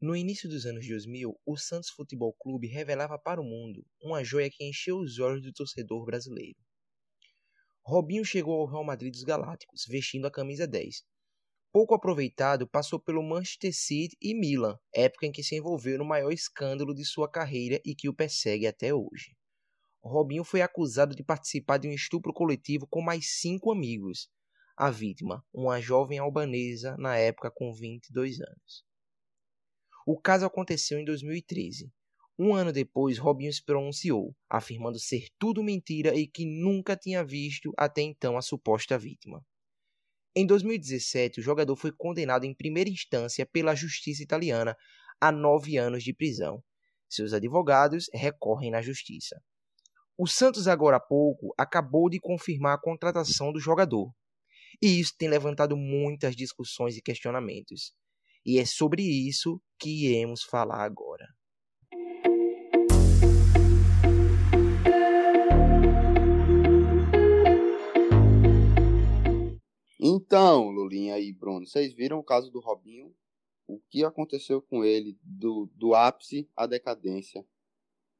No início dos anos 2000, o Santos Futebol Clube revelava para o mundo uma joia que encheu os olhos do torcedor brasileiro. Robinho chegou ao Real Madrid dos Galácticos, vestindo a camisa 10. Pouco aproveitado, passou pelo Manchester City e Milan, época em que se envolveu no maior escândalo de sua carreira e que o persegue até hoje. Robinho foi acusado de participar de um estupro coletivo com mais cinco amigos. A vítima, uma jovem albanesa, na época com 22 anos. O caso aconteceu em 2013. Um ano depois, Robinho se pronunciou, afirmando ser tudo mentira e que nunca tinha visto até então a suposta vítima. Em 2017, o jogador foi condenado em primeira instância pela justiça italiana a nove anos de prisão. Seus advogados recorrem na justiça. O Santos, agora há pouco, acabou de confirmar a contratação do jogador. E isso tem levantado muitas discussões e questionamentos. E é sobre isso que iremos falar agora. Então, Lulinha e Bruno, vocês viram o caso do Robinho? O que aconteceu com ele do, do ápice à decadência?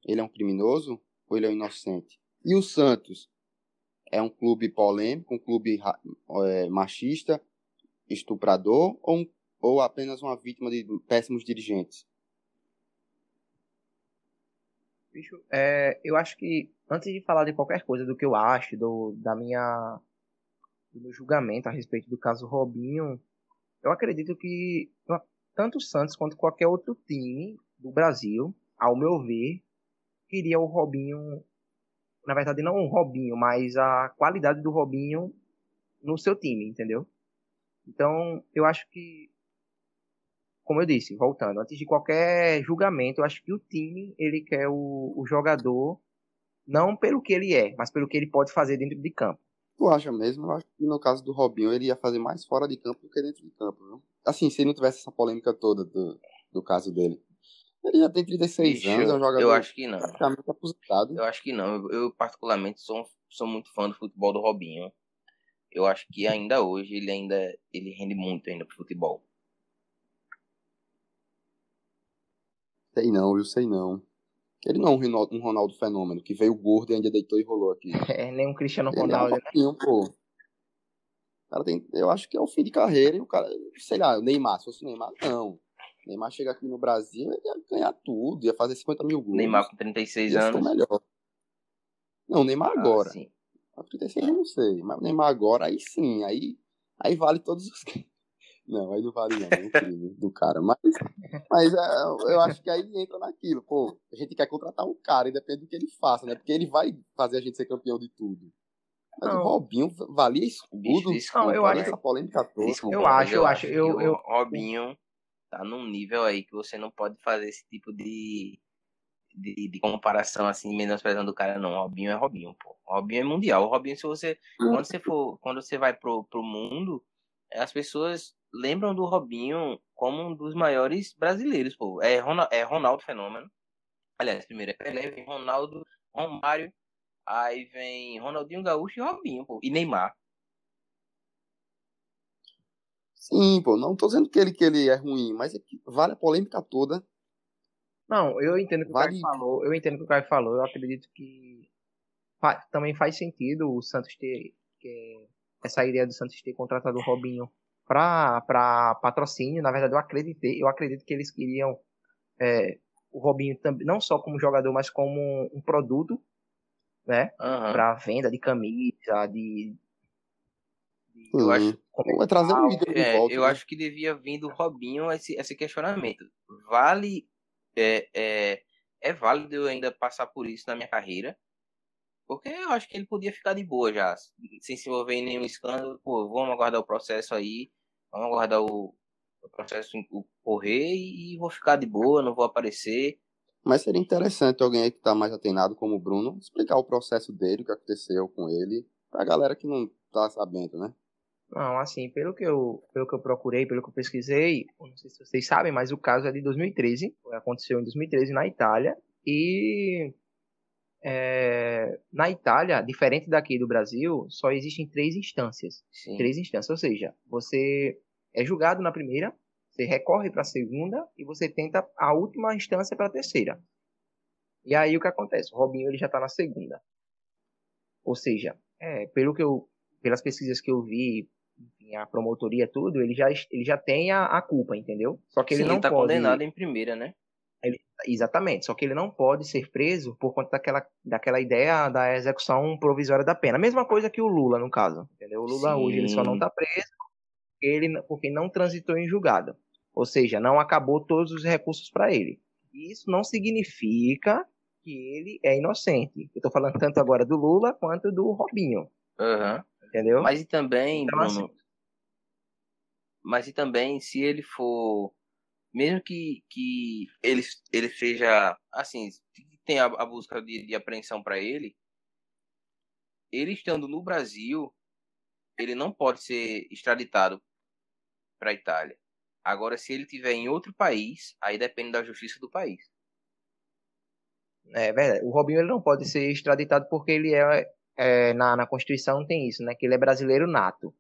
Ele é um criminoso? ou ele é um inocente? E o Santos é um clube polêmico, um clube é, machista, estuprador ou, um, ou apenas uma vítima de péssimos dirigentes? Bicho, é, eu acho que antes de falar de qualquer coisa do que eu acho, do, da minha, do meu julgamento a respeito do caso Robinho, eu acredito que tanto o Santos quanto qualquer outro time do Brasil, ao meu ver, queria o Robinho, na verdade não o Robinho, mas a qualidade do Robinho no seu time, entendeu? Então, eu acho que como eu disse, voltando, antes de qualquer julgamento, eu acho que o time, ele quer o, o jogador não pelo que ele é, mas pelo que ele pode fazer dentro de campo. Tu acha mesmo? Eu acho que no caso do Robinho, ele ia fazer mais fora de campo do que dentro de campo, viu? Assim, se não tivesse essa polêmica toda do, do caso dele. Ele já tem 36 Bicho, anos, é um jogador eu acho que não. praticamente aposentado. Eu acho que não. Eu, eu, particularmente, sou, sou muito fã do futebol do Robinho. Eu acho que ainda hoje ele ainda ele rende muito ainda pro futebol. Sei não, eu sei não. Ele não é um Ronaldo, um Ronaldo fenômeno, que veio gordo e ainda deitou e rolou aqui. É, nem um Cristiano Ronaldo. Ele é um né? pô. cara tem, eu acho que é o fim de carreira e o cara, sei lá, o Neymar, se fosse o Neymar, não. Neymar chega aqui no Brasil, ele ia ganhar tudo, ia fazer 50 mil gols. Neymar com 36 anos. melhor. Não, Neymar ah, agora. Sim. Com 36 eu não sei, mas o Neymar agora, aí sim, aí, aí vale todos os. Não, aí não vale não, é do cara. Mas, mas é, eu acho que aí entra naquilo, pô, a gente quer contratar um cara, independente do que ele faça, né? Porque ele vai fazer a gente ser campeão de tudo. Mas não. o Robinho valia isso tudo. Desculpa, não, eu acho essa polêmica toda. Desculpa, eu acho, eu acho. Eu, eu, Robinho tá num nível aí que você não pode fazer esse tipo de, de, de comparação assim, menosprezando o cara, não. Robinho é Robinho, pô. Robinho é mundial. O Robinho, se você. Quando você for. Quando você vai pro, pro mundo, as pessoas lembram do Robinho como um dos maiores brasileiros, pô. É, Ronaldo, é Ronaldo Fenômeno. Aliás, primeiro é Pelé, vem Ronaldo, Romário, aí vem Ronaldinho Gaúcho e Robinho, pô. E Neymar. Sim, pô, não tô dizendo que ele, que ele é ruim, mas é que vale a polêmica toda. Não, eu entendo o que vale... o Caio falou, eu entendo o que o Caio falou, eu acredito que fa também faz sentido o Santos ter, que, essa ideia do Santos ter contratado o Robinho para patrocínio, na verdade eu acreditei, eu acredito que eles queriam é, o Robinho também, não só como jogador, mas como um, produto, né, uhum. para venda de camisa, de eu uhum. acho. Trazer um ídolo é, de volta. Eu né? acho que devia vir do Robinho esse, esse questionamento. Vale. É, é, é válido eu ainda passar por isso na minha carreira? Porque eu acho que ele podia ficar de boa já, sem se envolver em nenhum escândalo. Pô, vamos aguardar o processo aí, vamos aguardar o, o processo correr e vou ficar de boa, não vou aparecer. Mas seria interessante alguém aí que está mais atenado como o Bruno explicar o processo dele, o que aconteceu com ele, pra galera que não tá sabendo, né? Não, assim, pelo que eu, pelo que eu procurei, pelo que eu pesquisei, não sei se vocês sabem, mas o caso é de 2013, aconteceu em 2013 na Itália, e é, na Itália, diferente daqui do Brasil, só existem três instâncias. Sim. Três instâncias, ou seja, você é julgado na primeira, Você recorre para a segunda e você tenta a última instância para a terceira. E aí o que acontece? O Robinho ele já está na segunda. Ou seja, é, pelo que eu, pelas pesquisas que eu vi, enfim, a promotoria tudo, ele já, ele já tem a, a culpa, entendeu? Só que ele Sim, não ele tá pode. condenado em primeira, né? Exatamente. Só que ele não pode ser preso por conta daquela, daquela ideia da execução provisória da pena. A mesma coisa que o Lula, no caso. Entendeu? O Lula Sim. hoje ele só não está preso porque ele porque não transitou em julgado. Ou seja, não acabou todos os recursos para ele. Isso não significa que ele é inocente. Eu estou falando tanto agora do Lula quanto do Robinho. Aham. Entendeu? Mas e também, Então, Bruno, assim- mas e também se ele for, mesmo que, que ele, ele seja, assim, tenha a, a busca de, de apreensão para ele, ele estando no Brasil, ele não pode ser extraditado para a Itália. Agora, se ele estiver em outro país, aí depende da justiça do país. É verdade. O Robinho ele não pode ser extraditado porque ele é, é, na, na Constituição tem isso, né? Que ele é brasileiro nato.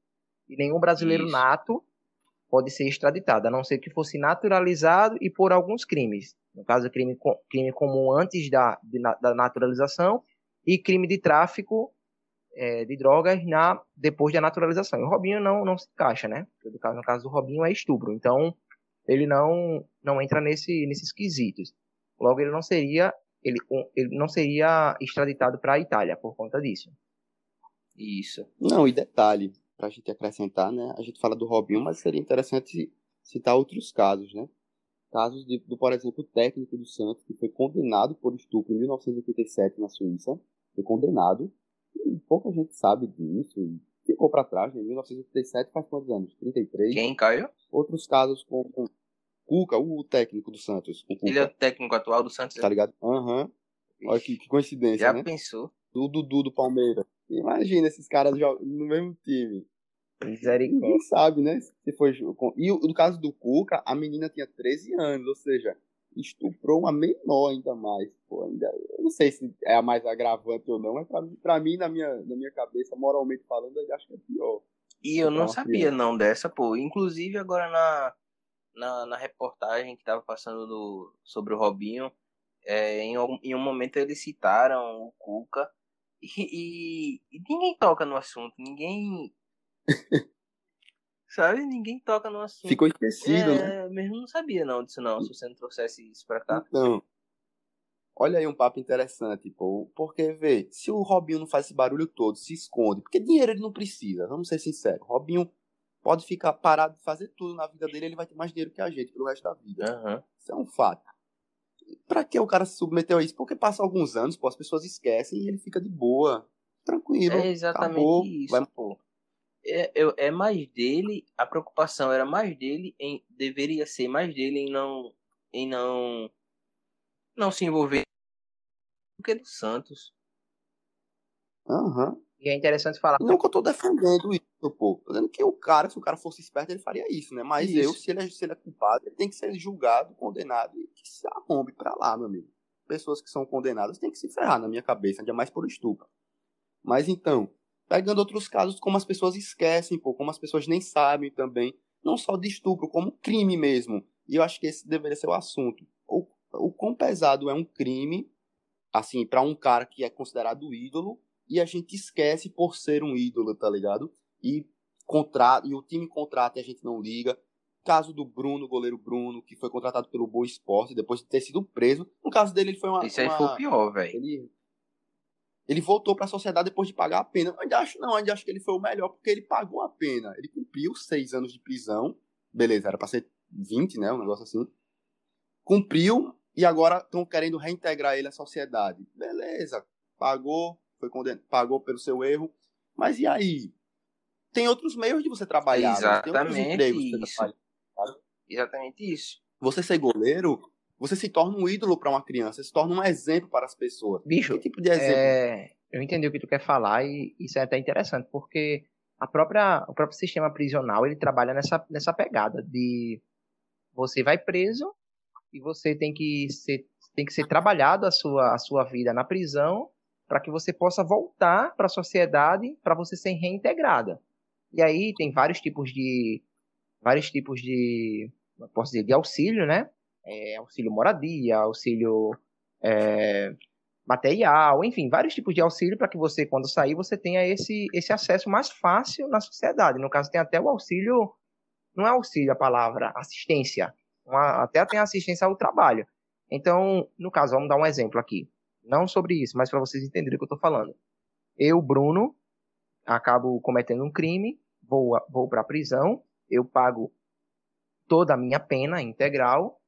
E nenhum brasileiro Isso. nato pode ser extraditado, a não ser que fosse naturalizado e por alguns crimes. No caso, crime, crime comum antes da, de da naturalização e crime de tráfico é, de drogas na, depois da naturalização. E o Robinho não, não se encaixa, né? No caso, no caso do Robinho é estupro. Então, ele não, não entra nesse, nesses quesitos. Logo, ele não seria ele, ele não seria extraditado para a Itália por conta disso. Isso. Não, e detalhe, pra gente acrescentar, né? A gente fala do Robinho, mas seria interessante citar outros casos, né? Casos de, do, por exemplo, o técnico do Santos, que foi condenado por estupro em 1987 na Suíça. Foi condenado. E pouca gente sabe disso. E ficou pra trás, né? Em 1987 faz quantos anos? 33. Quem, Caio? Outros casos com, com Cuca, o técnico do Santos. Ele é o técnico atual do Santos. Tá ligado? Aham. Olha que, que coincidência, Já né? pensou? O Dudu do Palmeiras. Imagina esses caras no mesmo time. Misericórdia. Ninguém sabe, né? Se foi E no caso do Cuca, a menina tinha 13 anos, ou seja, estuprou uma menor ainda mais. Pô, ainda, eu não sei se é a mais agravante ou não, mas pra, mim- pra mim, na minha, na minha cabeça, moralmente falando, eu acho que é pior. E eu não uma sabia criança. não dessa, pô. Inclusive agora na, na, na reportagem que tava passando do, sobre o Robinho, é, em, um- em um momento eles citaram o Cuca e, e- ninguém toca no assunto, ninguém. Sabe? Ninguém toca no assunto. Ficou esquecido, né? é, mesmo não sabia não disso não, se você não trouxesse isso pra cá. Então, olha aí um papo interessante, pô. Porque, vê, se o Robinho não faz esse barulho todo, se esconde, porque dinheiro ele não precisa, vamos ser sinceros. Robinho pode ficar parado de fazer tudo na vida dele, ele vai ter mais dinheiro que a gente pelo resto da vida. Aham. Isso é um fato. Pra que o cara se submeteu a isso? Porque passa alguns anos, pô, as pessoas esquecem e ele fica de boa, tranquilo. É exatamente acabou, isso, vai- pô. É, é mais dele, a preocupação era mais dele em deveria ser mais dele em não em não não se envolver do que do Santos. Aham. E é interessante falar. Não que eu tô defendendo isso, pô. Tô dizendo que o cara, se o cara fosse esperto, ele faria isso, né? Mas Isso. eu, se ele, é, se ele é culpado, ele tem que ser julgado, condenado e que se arrombe pra lá, meu amigo. Pessoas que são condenadas têm que se ferrar na minha cabeça, ainda mais por estupro. Mas então, pegando outros casos, como as pessoas esquecem, pô, como as pessoas nem sabem também, não só de estupro, como crime mesmo. E eu acho que esse deveria ser o assunto. O, o quão pesado é um crime, assim, pra um cara que é considerado ídolo, e a gente esquece por ser um ídolo, tá ligado? E, contra... e o time contrata e a gente não liga. Caso do Bruno, goleiro Bruno, que foi contratado pelo Boa Esporte depois de ter sido preso. No caso dele, ele foi uma. Isso aí uma- foi o pior, velho. Ele, ele voltou pra sociedade depois de pagar a pena. Eu ainda acho, não, ainda acho que ele foi o melhor porque ele pagou a pena. Ele cumpriu seis anos de prisão. Beleza, era pra ser 20, né? Um negócio assim. Cumpriu e agora estão querendo reintegrar ele à sociedade. Beleza, pagou, foi condenado, pagou pelo seu erro. Mas e aí? Tem outros meios de você trabalhar. né? Exatamente isso. trabalhar. Exatamente isso. Você ser goleiro, você se torna um ídolo para uma criança, se torna um exemplo para as pessoas. Bicho, Que tipo de exemplo? é, eu entendi o que tu quer falar e isso é até interessante, porque a própria, o próprio sistema prisional ele trabalha nessa, nessa pegada de você vai preso e você tem que ser, tem que ser trabalhado a sua, a sua vida na prisão para que você possa voltar para a sociedade para você ser reintegrada. E aí tem vários tipos de vários tipos de, posso dizer, de auxílio, né? É, auxílio moradia, auxílio é, material, enfim, vários tipos de auxílio para que você, quando sair, você tenha esse, esse acesso mais fácil na sociedade. No caso, tem até o auxílio, não é auxílio a palavra, assistência. Uma, até tem assistência ao trabalho. Então, no caso, vamos dar um exemplo aqui. Não sobre isso, mas para vocês entenderem o que eu estou falando. Eu, Bruno, acabo cometendo um crime, vou, vou para a prisão, eu pago toda a minha pena integral,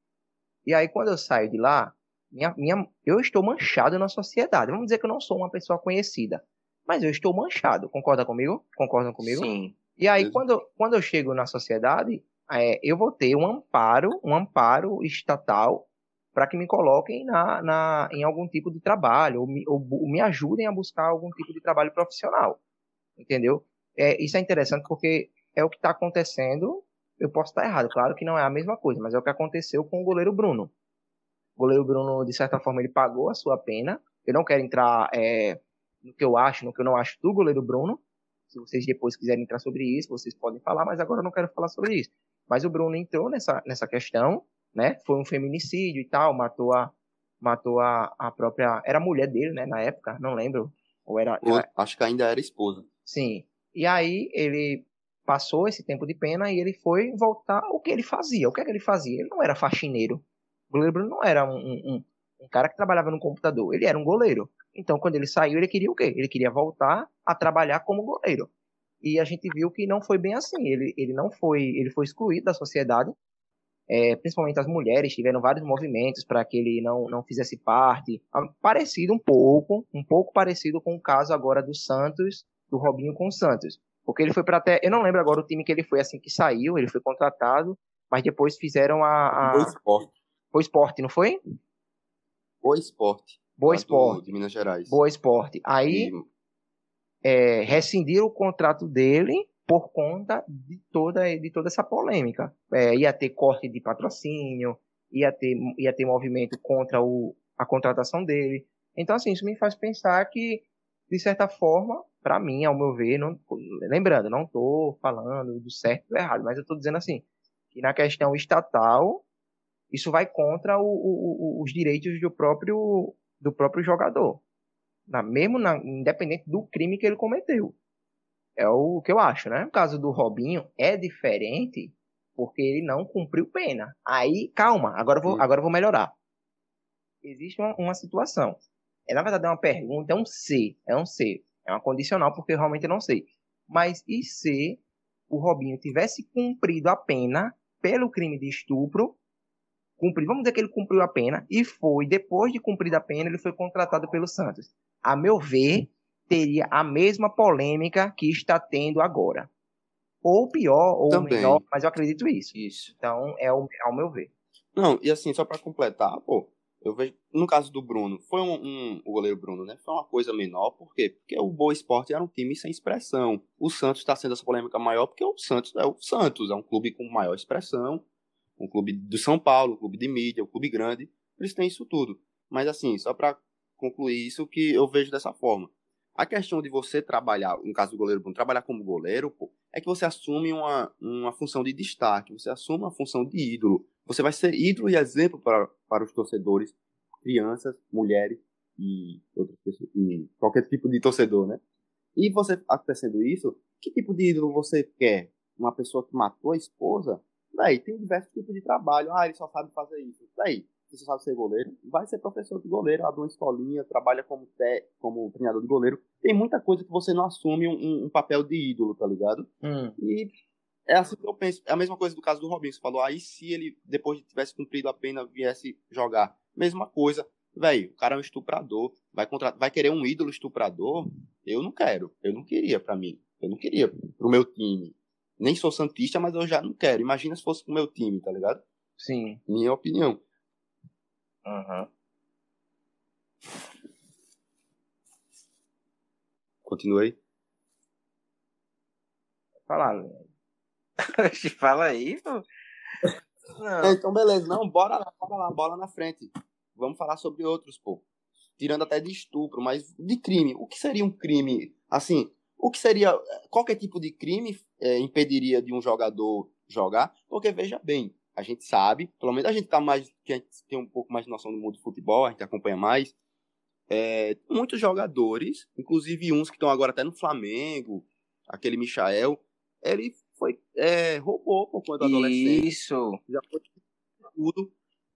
e aí quando eu saio de lá, minha, minha, eu estou manchado na sociedade. Vamos dizer que eu não sou uma pessoa conhecida, mas eu estou manchado. Concorda comigo? Concordam comigo? Sim. E aí, quando, quando eu chego na sociedade, é, eu vou ter um amparo, um amparo estatal para que me coloquem na, na, em algum tipo de trabalho, ou me, ou, ou me ajudem a buscar algum tipo de trabalho profissional. Entendeu? É, isso é interessante porque é o que está acontecendo. Eu posso estar errado, claro que não é a mesma coisa, mas é o que aconteceu com o goleiro Bruno. O goleiro Bruno, de certa forma, ele pagou a sua pena. Eu não quero entrar é, no que eu acho, no que eu não acho do goleiro Bruno. Se vocês depois quiserem entrar sobre isso, vocês podem falar, mas agora eu não quero falar sobre isso. Mas o Bruno entrou nessa, nessa questão, né? Foi um feminicídio e tal, matou a matou a, a própria era a mulher dele, né, na época, não lembro, ou era, era... acho que ainda era esposa. Sim. E aí ele passou esse tempo de pena e ele foi voltar o que ele fazia. O que é que ele fazia? Ele não era faxineiro. O goleiro Bruno não era um, um, um cara que trabalhava no computador, ele era um goleiro. Então, quando ele saiu, ele queria o quê? Ele queria voltar a trabalhar como goleiro. E a gente viu que não foi bem assim. Ele, ele não foi, ele foi excluído da sociedade é, principalmente as mulheres tiveram vários movimentos para que ele não, não fizesse parte, ah, parecido um pouco, um pouco parecido com o caso agora do Santos, do Robinho com o Santos, porque ele foi para até, eu não lembro agora o time que ele foi assim que saiu, ele foi contratado, mas depois fizeram a, a... Boa Esporte. Boa Esporte, não foi? Boa Esporte. Boa Esporte. De Minas Gerais. Boa Esporte. Aí e... é, rescindiram o contrato dele por conta de toda, de toda essa polêmica. É, ia ter corte de patrocínio, ia ter, ia ter movimento contra o, a contratação dele. Então, assim, isso me faz pensar que, de certa forma, para mim, ao meu ver, não, lembrando, não estou falando do certo ou do errado, mas eu estou dizendo assim, que na questão estatal, isso vai contra o, o, os direitos do próprio, do próprio jogador. Na, mesmo na, independente do crime que ele cometeu. É o que eu acho, né? No caso do Robinho, é diferente porque ele não cumpriu pena. Aí, calma, agora eu vou, agora eu vou melhorar. Existe uma, uma situação. É, na verdade, é uma pergunta, é um C. É um C. É uma condicional, porque eu realmente não sei. Mas e se o Robinho tivesse cumprido a pena pelo crime de estupro? Cumprido, vamos dizer que ele cumpriu a pena e foi, depois de cumprir a pena, ele foi contratado pelo Santos. A meu ver, teria a mesma polêmica que está tendo agora. Ou pior, ou Também. menor, mas eu acredito isso. Isso. Então, é o, ao meu ver. Não, e assim, só para completar, pô, eu vejo, no caso do Bruno, foi um, um, o goleiro Bruno, né? Foi uma coisa menor, por quê? Porque o Boa Esporte era um time sem expressão. O Santos está sendo essa polêmica maior porque o Santos é o Santos, é um clube com maior expressão, um clube do São Paulo, um clube de mídia, um clube grande, eles têm isso tudo. Mas assim, só para concluir isso que eu vejo dessa forma. A questão de você trabalhar, no caso do goleiro Bruno, trabalhar como goleiro, pô, é que você assume uma, uma função de destaque, você assume uma função de ídolo. Você vai ser ídolo e exemplo para, para os torcedores, crianças, mulheres e, outras pessoas, e qualquer tipo de torcedor, né? E você acontecendo isso, que tipo de ídolo você quer? Uma pessoa que matou a esposa? Daí tem diversos tipos de trabalho. Ah, ele só sabe fazer isso. Daí, você sabe ser goleiro, vai ser professor de goleiro, abre uma escolinha, trabalha como, te, como treinador de goleiro. Tem muita coisa que você não assume um, um papel de ídolo, tá ligado? Hum. E é assim que eu penso. É a mesma coisa do caso do Robinho. Você falou, aí se ele, depois de tivesse cumprido a pena, viesse jogar. Mesma coisa. Velho, o cara é um estuprador. Vai, contra... vai querer um ídolo estuprador? Eu não quero. Eu não queria para mim. Eu não queria pro meu time. Nem sou santista, mas eu já não quero. Imagina se fosse pro meu time, tá ligado? Sim. Minha opinião. Uhum. Continue aí. Falar. Fala aí, pô. É, então, beleza. Não, bora lá, bora lá, bola na frente. Vamos falar sobre outros, pô. Tirando até de estupro, mas de crime. O que seria um crime? Assim, o que seria. Qualquer tipo de crime é, impediria de um jogador jogar? Porque, veja bem, a gente sabe, pelo menos a gente tá mais, que a gente tem um pouco mais de noção do mundo do futebol, a gente acompanha mais, é, muitos jogadores, inclusive uns que estão agora até no Flamengo, aquele Michael, ele foi é, roubou por conta do adolescente. Isso. Já foi tudo.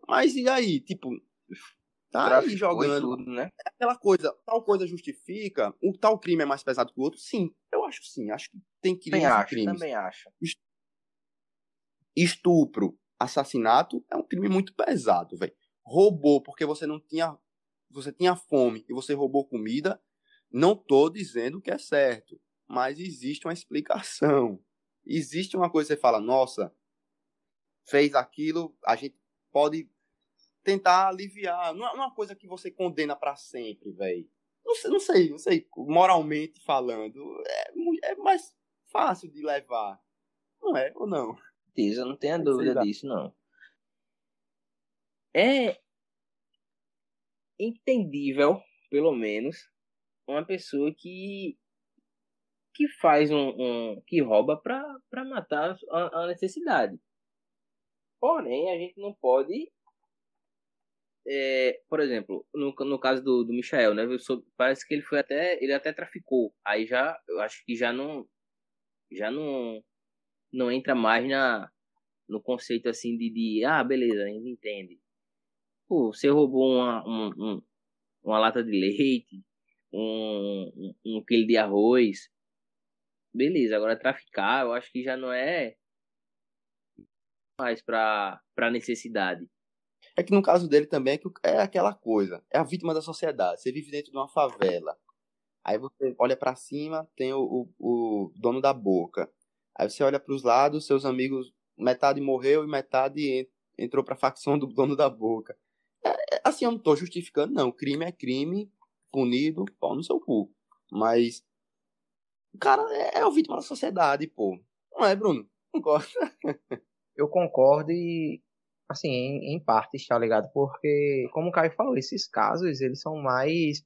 Mas e aí, tipo, tá Traficou aí e jogando. tudo, né? Aquela coisa, tal coisa justifica, o tal crime é mais pesado que o outro? Sim, eu acho sim. Acho que tem crimes Também e acho, crimes. também acho. Estupro, assassinato é um crime muito pesado, velho. Roubou porque você não tinha. Você tinha fome e você roubou comida. Não tô dizendo que é certo. Mas existe uma explicação. Existe uma coisa que você fala, nossa, fez aquilo, a gente pode tentar aliviar. Não é uma coisa que você condena para sempre, velho. Não sei, não sei, não sei, moralmente falando, é, é mais fácil de levar. Não é ou não? Certeza, não tenha dúvida lá. disso, não. É entendível, pelo menos, uma pessoa que que faz um, um que rouba pra, pra matar a, a necessidade. Porém, a gente não pode é, por exemplo, no, no caso do, do Michael, né? eu soube- parece que ele foi até. Ele até traficou. Aí já. Eu acho que já não. Já não. Não entra mais na, no conceito assim de, de. Ah, beleza, a gente entende. Pô, você roubou uma, um, um- uma lata de leite, um, um, um quilo de arroz. Beleza, agora traficar, eu acho que já não é mais pra, pra necessidade. É que no caso dele também é, que é aquela coisa, é a vítima da sociedade. Você vive dentro de uma favela. Aí você olha pra cima, tem o, o, o dono da boca. Aí você olha pros lados, seus amigos, metade morreu e metade en- entrou pra facção do dono da boca. É- é- assim, eu não tô justificando, não. Crime é crime, punido, pau no seu cu. Mas, o cara é, é o vítima da sociedade, pô. Não é, Bruno? Concordo. Eu concordo e, assim, em, em partes, tá ligado? Porque, como o Caio falou, esses casos, eles são mais...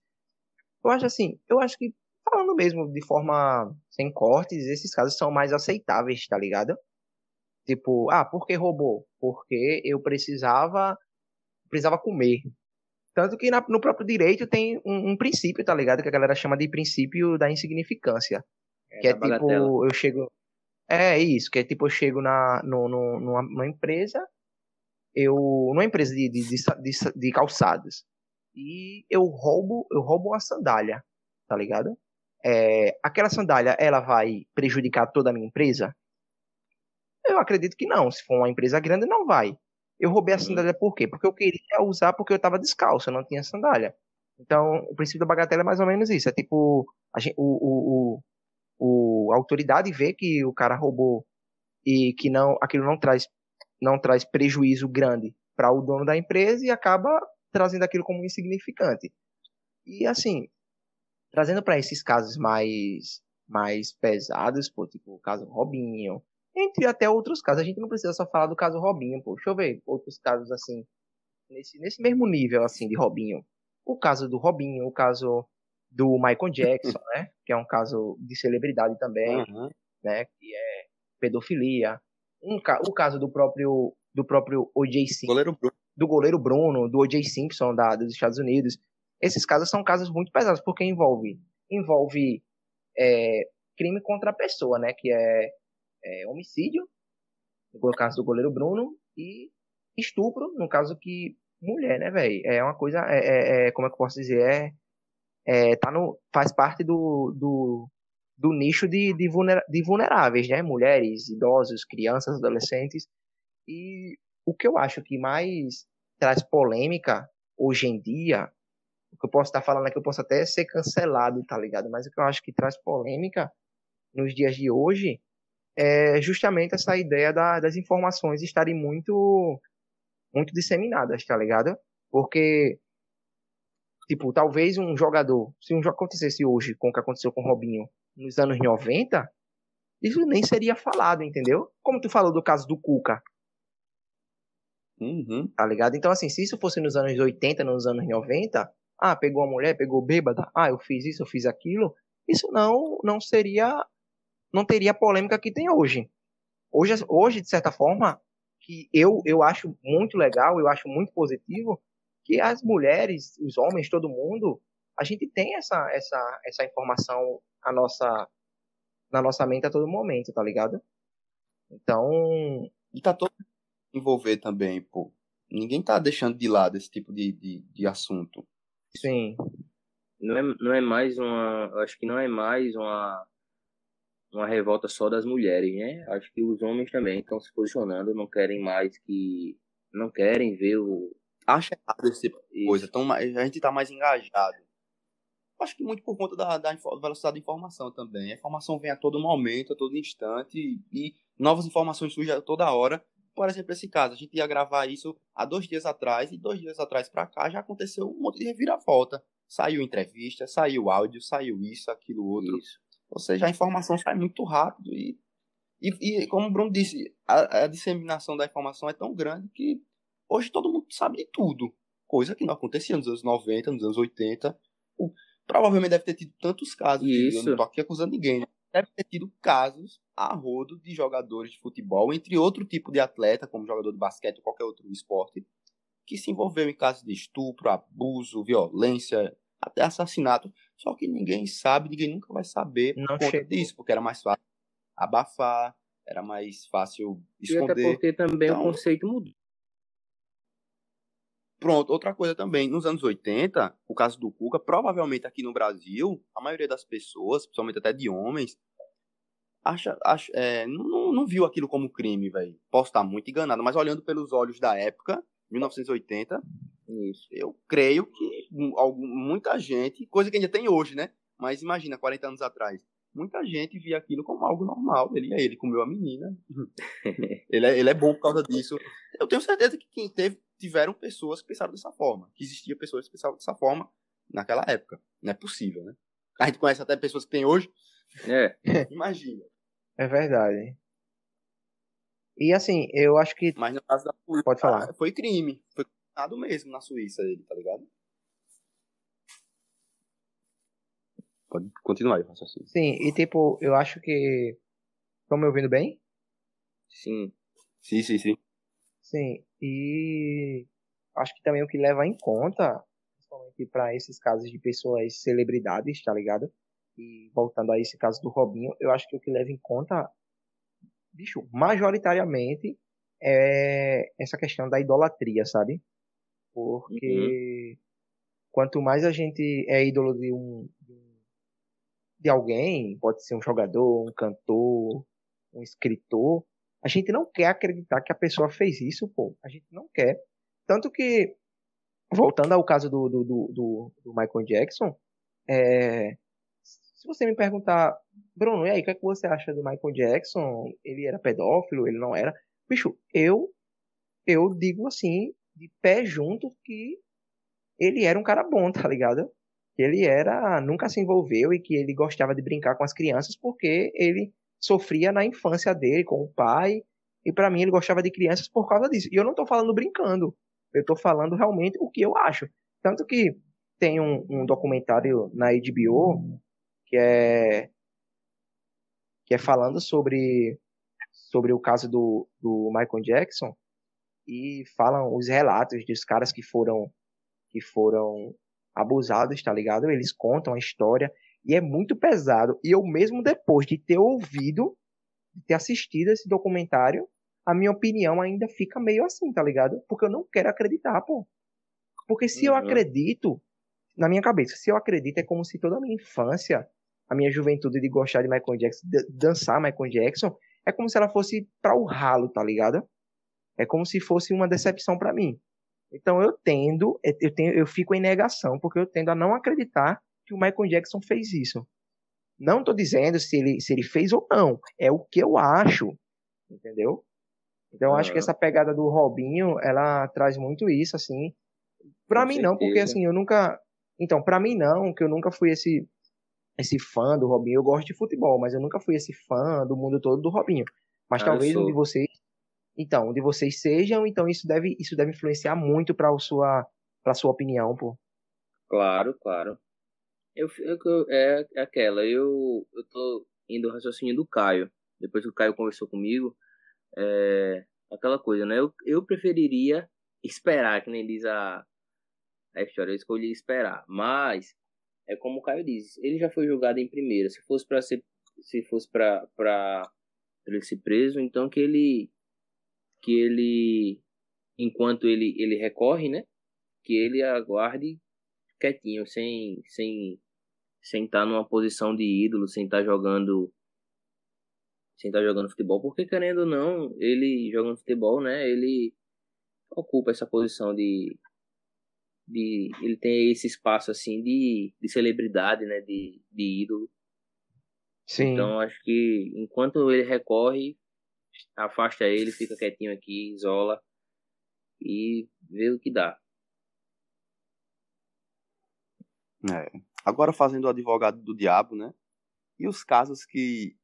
Eu acho assim, eu acho que, falando mesmo de forma sem cortes, esses casos são mais aceitáveis, tá ligado? Tipo, ah, por que roubou? Porque eu precisava, precisava comer. Tanto que na- no próprio direito tem um, um princípio, tá ligado? Que a galera chama de princípio da insignificância. que é da bagatela. tipo, eu chego. É isso, que é tipo, eu chego na, no, no- numa, numa empresa, eu. numa empresa de, de, de, de calçados. E eu roubo, eu roubo uma sandália, tá ligado? É, aquela sandália, ela vai prejudicar toda a minha empresa? Eu acredito que não. Se for uma empresa grande, não vai. Eu roubei a Uhum. sandália por quê? Porque eu queria usar porque eu estava descalço, eu não tinha sandália. Então, o princípio da bagatela é mais ou menos isso. É tipo, a, gente, o, o, o, o- a autoridade vê que o cara roubou e que não, aquilo não traz, não traz prejuízo grande para o dono da empresa e acaba trazendo aquilo como insignificante. E assim, trazendo para esses casos mais, mais pesados, pô, tipo o caso Robinho, entre até outros casos, a gente não precisa só falar do caso Robinho, pô. Deixa eu ver outros casos assim, nesse, nesse mesmo nível assim de Robinho. O caso do Robinho, o caso do Michael Jackson, né? Que é um caso de celebridade também, Aham. né? Que é pedofilia. Um, ca- o caso do próprio do próprio O.J. Simpson Goleiro do goleiro Bruno, do O.J. Simpson da, dos Estados Unidos. Esses casos são casos muito pesados, porque envolve, envolve é, crime contra a pessoa, né? Que é, é homicídio, no caso do goleiro Bruno, e estupro, no caso que mulher, né, velho? É uma coisa, é, é- é- como é que eu posso dizer? É, é, tá no, faz parte do, do, do nicho de, de, de vulneráveis, né? Mulheres, idosos, crianças, adolescentes. E o que eu acho que mais traz polêmica hoje em dia, que eu posso estar falando é que eu posso até ser cancelado, tá ligado? Mas o que eu acho que traz polêmica nos dias de hoje é justamente essa ideia da- das informações estarem muito muito disseminadas, tá ligado? Porque tipo, talvez um jogador, se um jogo acontecesse hoje com o que aconteceu com o Robinho nos anos 90, isso nem seria falado, entendeu? Como tu falou do caso do Cuca, Uhum. tá ligado? Então, assim, se isso fosse nos anos 80, nos anos 90, ah, pegou uma mulher, pegou bêbada, ah, eu fiz isso, eu fiz aquilo, isso não, não seria, não teria a polêmica que tem hoje. Hoje, hoje de certa forma, que eu, eu acho muito legal, eu acho muito positivo, que as mulheres, os homens, todo mundo, a gente tem essa, essa, essa informação a nossa, na nossa mente a todo momento, tá ligado? Então. E tá todo envolver também, pô. Ninguém tá deixando de lado esse tipo de, de, de assunto. Sim. Não é, não é mais uma. Acho que não é mais uma uma revolta só das mulheres, né? Acho que os homens também estão se posicionando, não querem mais que. não querem ver o. Acha errado esse tipo de coisa. Então, a gente está mais engajado. Acho que muito por conta da, da, velocidade da informação também. A informação vem a todo momento, a todo instante, e, e novas informações surgem a toda hora. Por exemplo, esse caso, a gente ia gravar isso há dois dias atrás, e dois dias atrás para cá já aconteceu um monte de reviravolta. Saiu entrevista, saiu áudio, saiu isso, aquilo, outro. Isso. Ou seja, a informação sai muito rápido e, e, e como o Bruno disse, a, a, disseminação da informação é tão grande que hoje todo mundo sabe de tudo. Coisa que não acontecia nos anos 90, nos anos 80. O, provavelmente deve ter tido tantos casos. Isso. eu não tô aqui acusando ninguém. Né? Deve ter tido casos a rodo de jogadores de futebol, entre outro tipo de atleta, como jogador de basquete ou qualquer outro esporte, que se envolveu em casos de estupro, abuso, violência, até assassinato. Só que ninguém sabe, ninguém nunca vai saber Não por conta chegou. disso, porque era mais fácil abafar, era mais fácil esconder. E até porque também Então- o conceito mudou. Pronto, outra coisa também, nos anos 80, o caso do Cuca, provavelmente aqui no Brasil, a maioria das pessoas, principalmente até de homens, acha, acha, é, não, não- viu aquilo como crime, velho. Posso estar muito enganado, mas olhando pelos olhos da época, 1980, Isso. eu creio que algum- muita gente, coisa que ainda tem hoje, né? Mas imagina, 40 anos atrás, muita gente via aquilo como algo normal. Ele é ele, comeu a menina. ele, é, ele é bom por causa disso. Eu tenho certeza que quem teve, tiveram pessoas que pensaram dessa forma. Que existia pessoas que pensavam dessa forma naquela época. Não é possível, né? A gente conhece até pessoas que tem hoje. É, Imagina. É verdade. E assim, eu acho que. Mas no caso da Suíça, Pode falar. foi crime. Foi condenado mesmo na Suíça ele, tá ligado? Pode continuar aí raciocínio. Sim, e tipo, eu acho que. Estão me ouvindo bem? sim. Sim, sim, sim. Sim, e acho que também o que leva em conta, principalmente para esses casos de pessoas celebridades, tá ligado? E voltando a esse caso do Robinho, eu acho que o que leva em conta, bicho, majoritariamente é essa questão da idolatria, sabe? Porque quanto mais a gente é ídolo de um de alguém, pode ser um jogador, um cantor, um escritor, a gente não quer acreditar que a pessoa fez isso, pô. A gente não quer. Tanto que, voltando ao caso do, do, do, do- Michael Jackson, é, se você me perguntar, Bruno, e aí, o que, é que você acha do Michael Jackson? Ele era pedófilo? Ele não era? Bicho, eu, eu digo assim, de pé junto, que ele era um cara bom, tá ligado? Que ele era, nunca se envolveu e que ele gostava de brincar com as crianças porque ele sofria na infância dele com o pai. E pra mim ele gostava de crianças por causa disso. E eu não tô falando brincando. Eu tô falando realmente o que eu acho. Tanto que tem um, um documentário na HBO que é que é falando sobre sobre o caso do, do Michael Jackson e falam os relatos dos caras que foram que foram abusados, tá ligado? Eles contam a história e é muito pesado. E eu mesmo depois de ter ouvido, de ter assistido esse documentário, a minha opinião ainda fica meio assim, tá ligado? Porque eu não quero acreditar, pô. Porque se eu Uhum. acredito, na minha cabeça, se eu acredito é como se toda a minha infância, a minha juventude de gostar de Michael Jackson, de dançar Michael Jackson, é como se ela fosse para o ralo, tá ligado? É como se fosse uma decepção para mim. Então eu tendo, eu tenho, eu fico em negação, porque eu tendo a não acreditar que o Michael Jackson fez isso. Não tô dizendo se ele, se ele fez ou não, é o que eu acho, entendeu? Então eu acho que essa pegada do Robinho, ela traz muito isso, assim. Pra Com mim não, porque certeza. assim, eu nunca, então, pra mim não, que eu nunca fui esse esse fã do Robinho. Eu gosto de futebol, mas eu nunca fui esse fã do mundo todo do Robinho. Mas Ah, talvez um de vocês, então, um de vocês sejam, então isso deve isso deve influenciar muito para sua para sua opinião, pô. Claro, claro. Eu, eu- é, é aquela, eu, eu tô indo ao raciocínio do Caio. Depois que o Caio conversou comigo, é, aquela coisa, né? Eu, eu preferiria esperar, que nem diz a, a história, eu escolhi esperar. Mas, é como o Caio disse, ele já foi julgado em primeira. Se fosse para ser, se fosse para para ele ser preso, então que ele que ele enquanto ele ele recorre, né? Que ele aguarde quietinho, sem sem sem estar numa posição de ídolo, sem estar jogando sem estar jogando futebol, porque querendo ou não, ele jogando futebol, né, ele ocupa essa posição de de ele tem esse espaço assim de, de celebridade, né, de, de ídolo. Sim. Então acho que enquanto ele recorre, afasta ele, fica quietinho aqui, isola e vê o que dá. É. Agora fazendo o advogado do diabo, né? E os casos que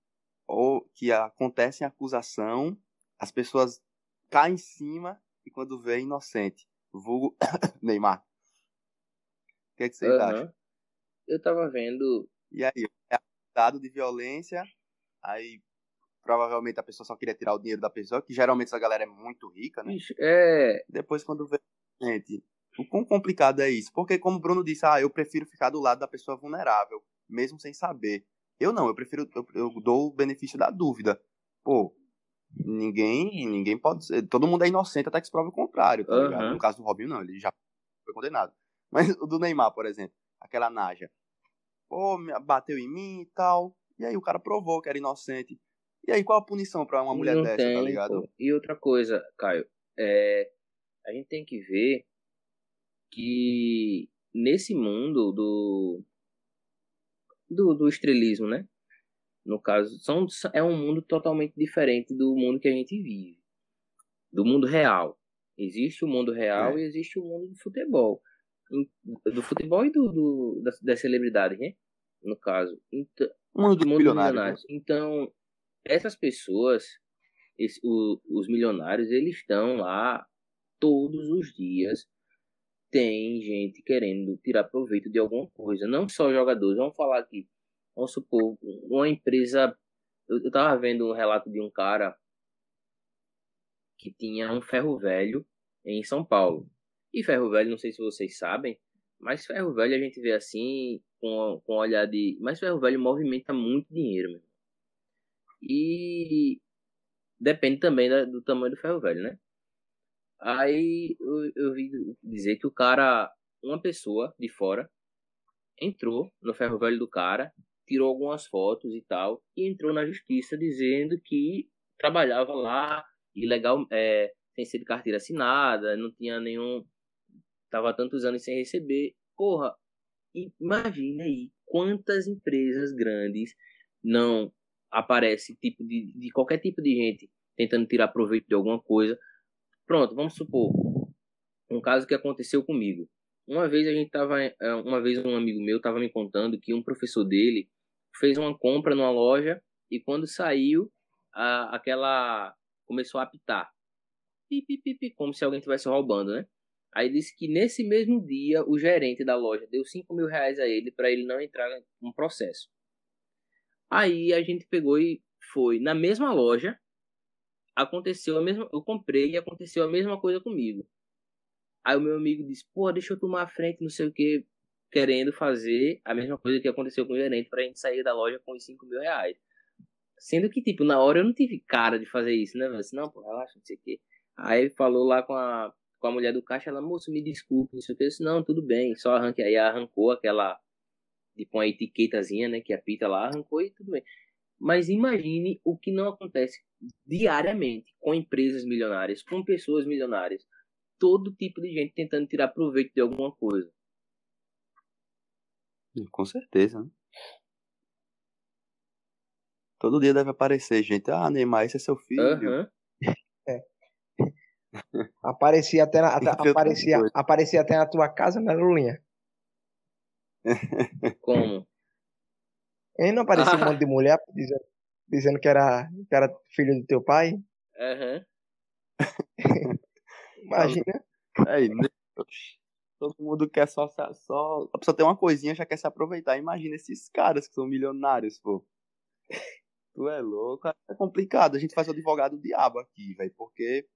ou que acontecem acusação, as pessoas caem em cima e quando vê é inocente. Vulgo Neymar. O que, é que vocês uhum. acham? Eu tava vendo. E aí, é acusado de violência, aí provavelmente a pessoa só queria tirar o dinheiro da pessoa, que geralmente essa galera é muito rica, né? É. Depois quando vê. Gente, o quão complicado é isso? Porque, como o Bruno disse, ah, eu prefiro ficar do lado da pessoa vulnerável, mesmo sem saber. Eu não, eu prefiro, eu, eu dou o benefício da dúvida. Pô, ninguém, ninguém pode ser, todo mundo é inocente até que se prove o contrário, tá uhum. No caso do Robinho, não, ele já foi condenado. Mas o do Neymar, por exemplo, aquela Naja, pô, bateu em mim e tal, e aí o cara provou que era inocente. E aí qual a punição para uma mulher não dessa, tá tem, tá ligado? Pô. E outra coisa, Caio, é, a gente tem que ver que nesse mundo do do, do estrelismo, né? No caso, são, é um mundo totalmente diferente do mundo que a gente vive. Do mundo real. Existe o mundo real é. e existe o mundo do futebol. Do futebol e do, do das, das celebridades, né? No caso. Então, mundo dos milionários. milionários. Né? Então, essas pessoas, esse, o, os milionários, eles estão lá todos os dias tem gente querendo tirar proveito de alguma coisa, não só jogadores. Vamos falar aqui, vamos supor, uma empresa. Eu, eu tava vendo um relato de um cara que tinha um ferro velho em São Paulo. E ferro velho, não sei se vocês sabem, mas ferro velho a gente vê assim, com, com olhar de. Mas ferro velho movimenta muito dinheiro, meu. E depende também da, do tamanho do ferro velho, né? Aí eu, eu vi dizer que o cara, uma pessoa de fora, entrou no ferro velho do cara, tirou algumas fotos e tal, e entrou na justiça dizendo que trabalhava lá ilegal, é, sem ser de carteira assinada, não tinha nenhum. Tava tantos anos sem receber. Porra, imagine aí quantas empresas grandes não aparece tipo de, de qualquer tipo de gente tentando tirar proveito de alguma coisa Pronto, vamos supor um caso que aconteceu comigo. Uma vez a gente tava, é, uma vez um amigo meu estava me contando que um professor dele fez uma compra numa loja e quando saiu, a, aquela começou a apitar. Pi, pi, pi, como se alguém estivesse roubando, né? Aí disse que nesse mesmo dia o gerente da loja deu 5 mil reais a ele para ele não entrar em um processo. Aí a gente pegou e foi na mesma loja aconteceu a mesma, eu comprei e aconteceu a mesma coisa comigo. Aí o meu amigo disse, pô, deixa eu tomar a frente, não sei o que, querendo fazer a mesma coisa que aconteceu com o gerente pra gente sair da loja com os 5 mil reais. Sendo que, tipo, na hora eu não tive cara de fazer isso, né? Disse, não, pô, relaxa, não sei o que. Aí falou lá com a, com a mulher do caixa, ela, moço, me desculpe, não sei o que. Disse, não, tudo bem, só arranque. Aí arrancou aquela, tipo, uma etiquetazinha, né, que apita lá, arrancou e tudo bem. Mas imagine o que não acontece diariamente com empresas milionárias, com pessoas milionárias, todo tipo de gente tentando tirar proveito de alguma coisa. Com certeza, né? Todo dia deve aparecer gente. Ah, Neymar, esse é seu filho. Uhum. É. Aparecia até na, até, aparecia, aparecia até na tua casa, né, Lulinha? Como? E não aparecia ah. um monte de mulher dizendo, dizendo que, era, que era filho do teu pai? Aham. Uhum. Imagina. Aí, todo mundo quer só, só. A pessoa tem uma coisinha já quer se aproveitar. Imagina esses caras que são milionários, pô. Tu é louco. É complicado. A gente faz o advogado diabo aqui, velho. Porque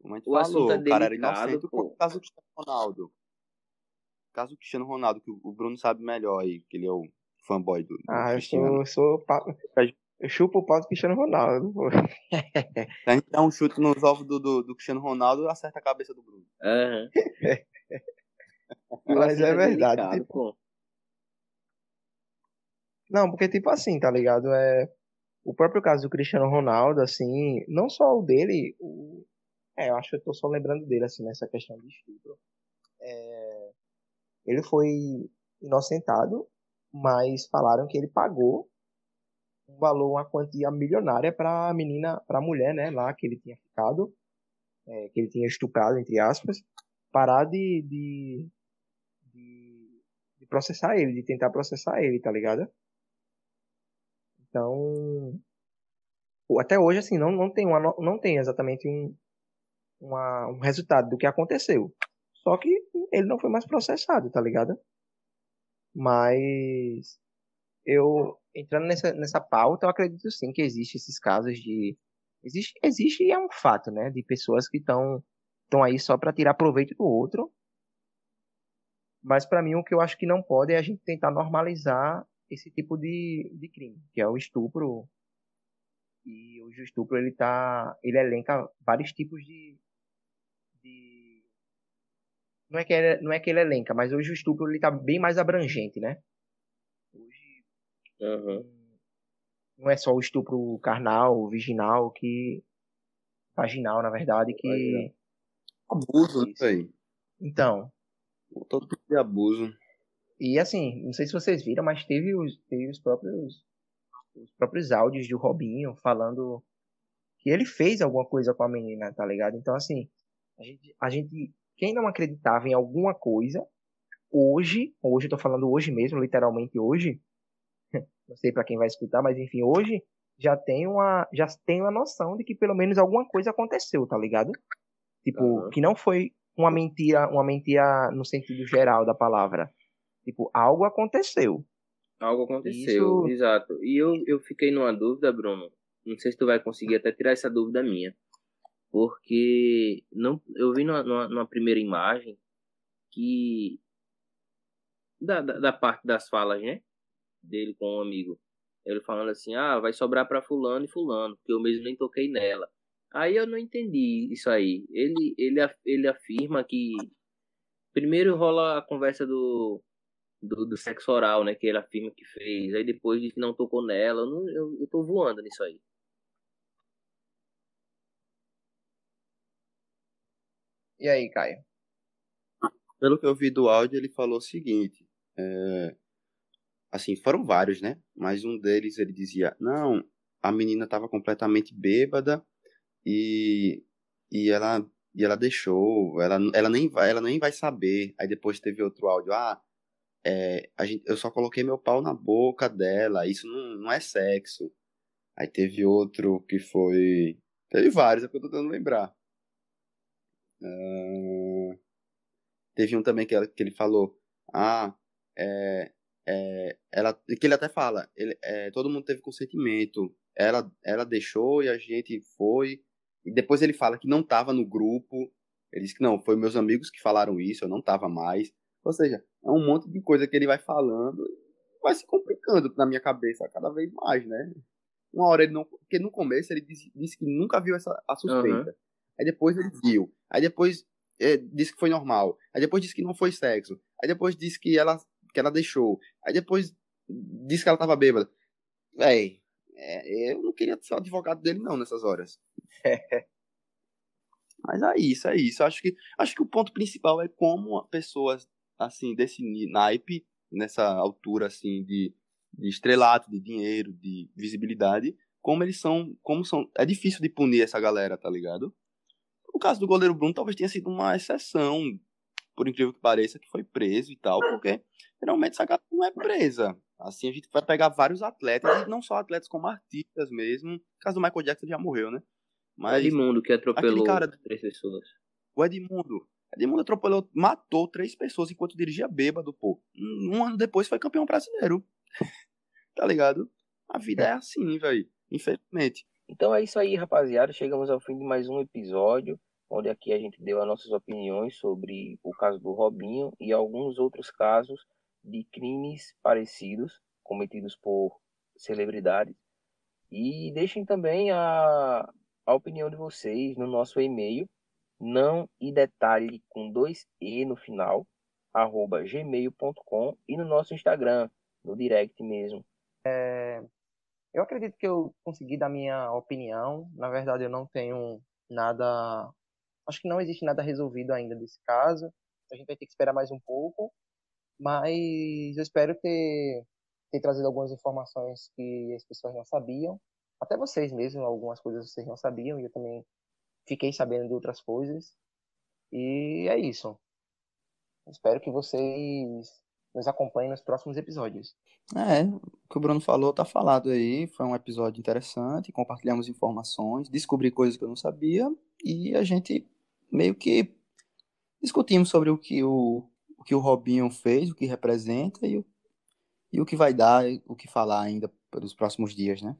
Como a gente O falou, assunto é o cara era inocente. pô. O caso do Cristiano Ronaldo. O caso do Cristiano Ronaldo, que o Bruno sabe melhor aí, que ele é o fanboy do, Ah, eu sou. sou pa- Eu chupo o pau do Cristiano Ronaldo. Se a gente dá um chute nos ovos do, do, do Cristiano Ronaldo, acerta a cabeça do Bruno. O Mas é verdade. delicado, tipo. Não, porque, tipo assim, tá ligado? É, o próprio caso do Cristiano Ronaldo, assim, não só o dele, o, é, eu acho que eu tô só lembrando dele, assim, nessa questão de estupro. É, ele foi inocentado, mas falaram que ele pagou um valor, uma quantia milionária pra menina, pra mulher, né, lá que ele tinha ficado, é, que ele tinha estuprado, entre aspas, parar de, de, de, de processar ele, de tentar processar ele, tá ligado? Então, até hoje, assim, não, não tem, uma, não tem exatamente um, uma- um resultado do que aconteceu. Só que ele não foi mais processado, tá ligado? Mas eu, entrando nessa, nessa pauta, eu acredito sim que existe esses casos de. Existe, existe e é um fato, né? De pessoas que estão estão aí só para tirar proveito do outro. Mas para mim o que eu acho que não pode é a gente tentar normalizar esse tipo de, de crime, que é o estupro. E o estupro ele tá, ele elenca vários tipos de, de não é que ele, não é que ele elenca, mas hoje o estupro ele tá bem mais abrangente, né? Hoje Aham. não é só o estupro carnal, virginal, que vaginal, na verdade, que Vaginal. Abuso, né, Isso. velho? então, Todo tipo de abuso. E assim, não sei se vocês viram, mas teve os, teve os próprios os próprios áudios do Robinho falando que ele fez alguma coisa com a menina, tá ligado? Então assim, a gente, a gente quem não acreditava em alguma coisa, hoje, hoje eu tô falando hoje mesmo, literalmente hoje, não sei pra quem vai escutar, mas enfim, hoje já tem uma já tem uma noção de que pelo menos alguma coisa aconteceu, tá ligado? Tipo, Aham. que não foi uma mentira, uma mentira no sentido geral da palavra. Tipo, algo aconteceu. Algo aconteceu, Isso- exato. E eu, eu fiquei numa dúvida, Bruno. Não sei se tu vai conseguir até tirar essa dúvida minha. Porque não, eu vi numa, numa, primeira imagem que. Da, da, da parte das falas, né? Dele com um amigo. Ele falando assim: ah, vai sobrar pra Fulano e Fulano, porque eu mesmo nem toquei nela. Aí eu não entendi isso aí. Ele, ele, ele afirma que. Primeiro rola a conversa do, do, do sexo oral, né? Que ele afirma que fez. Aí depois diz que não tocou nela. Eu, não, eu, eu tô voando nisso aí. E aí, Caio? Pelo que eu vi do áudio, ele falou o seguinte: é, assim, foram vários, né? Mas um deles ele dizia: não, a menina estava completamente bêbada e, e ela e ela deixou, ela, ela nem vai, ela nem vai saber. Aí depois teve outro áudio: ah, é, a gente, eu só coloquei meu pau na boca dela, isso não, não é sexo. Aí teve outro que foi, teve vários, é que eu tô tentando lembrar. Teve um também que, ela- que ele falou, ah, é, é, ela, que ele até fala, ele, é, todo mundo teve consentimento, ela, ela deixou e a gente foi, e depois ele fala que não tava no grupo, ele disse que não, foi meus amigos que falaram isso, eu não tava mais, ou seja, é um monte de coisa que ele vai falando e vai se complicando na minha cabeça cada vez mais, né? Uma hora ele não, porque no começo ele disse, disse que nunca viu essa a suspeita, aí depois ele viu, aí depois é, disse que foi normal. Aí depois disse que não foi sexo. Aí depois disse que ela, que ela deixou. Aí depois disse que ela tava bêbada. Véi, é, eu não queria ser o advogado dele não nessas horas. Mas é isso, é isso. Acho que, acho que o ponto principal é como pessoas assim desse naipe, nessa altura assim de, de estrelato, de dinheiro, de visibilidade, como eles são, como são, é difícil de punir essa galera, tá ligado? O caso do goleiro Bruno talvez tenha sido uma exceção, por incrível que pareça, que foi preso e tal, porque geralmente essa galera não é presa. Assim, a gente vai pegar vários atletas, e não só atletas, como artistas mesmo. O caso do Michael Jackson já morreu, né? O Mas Edmundo que atropelou cara- três pessoas. o Edmundo, Edmundo atropelou, matou três pessoas enquanto dirigia bêbado, pô. Um um ano depois foi campeão brasileiro. tá ligado? A vida é assim, velho. Infelizmente. Então é isso aí, rapaziada. Chegamos ao fim de mais um episódio. onde aqui a gente deu as nossas opiniões sobre o caso do Robinho e alguns outros casos de crimes parecidos cometidos por celebridades. E deixem também a, a opinião de vocês no nosso e-mail, não e detalhe com dois e no final, arroba gmail.com e no nosso Instagram, no direct mesmo. É, eu acredito que eu consegui dar minha opinião. Na verdade, eu não tenho nada. Acho que não existe nada resolvido ainda desse caso. A gente vai ter que esperar mais um pouco. Mas eu espero ter, ter trazido algumas informações que as pessoas não sabiam. Até vocês mesmos, algumas coisas vocês não sabiam. E eu também fiquei sabendo de outras coisas. E é isso. Espero que vocês nos acompanhem nos próximos episódios. É, o que o Bruno falou tá falado aí. Foi um episódio interessante. Compartilhamos informações, descobri coisas que eu não sabia e a gente meio que discutimos sobre o que o, o que o Robinho fez, o que representa e o, e o que vai dar, o que falar ainda pelos próximos dias, né?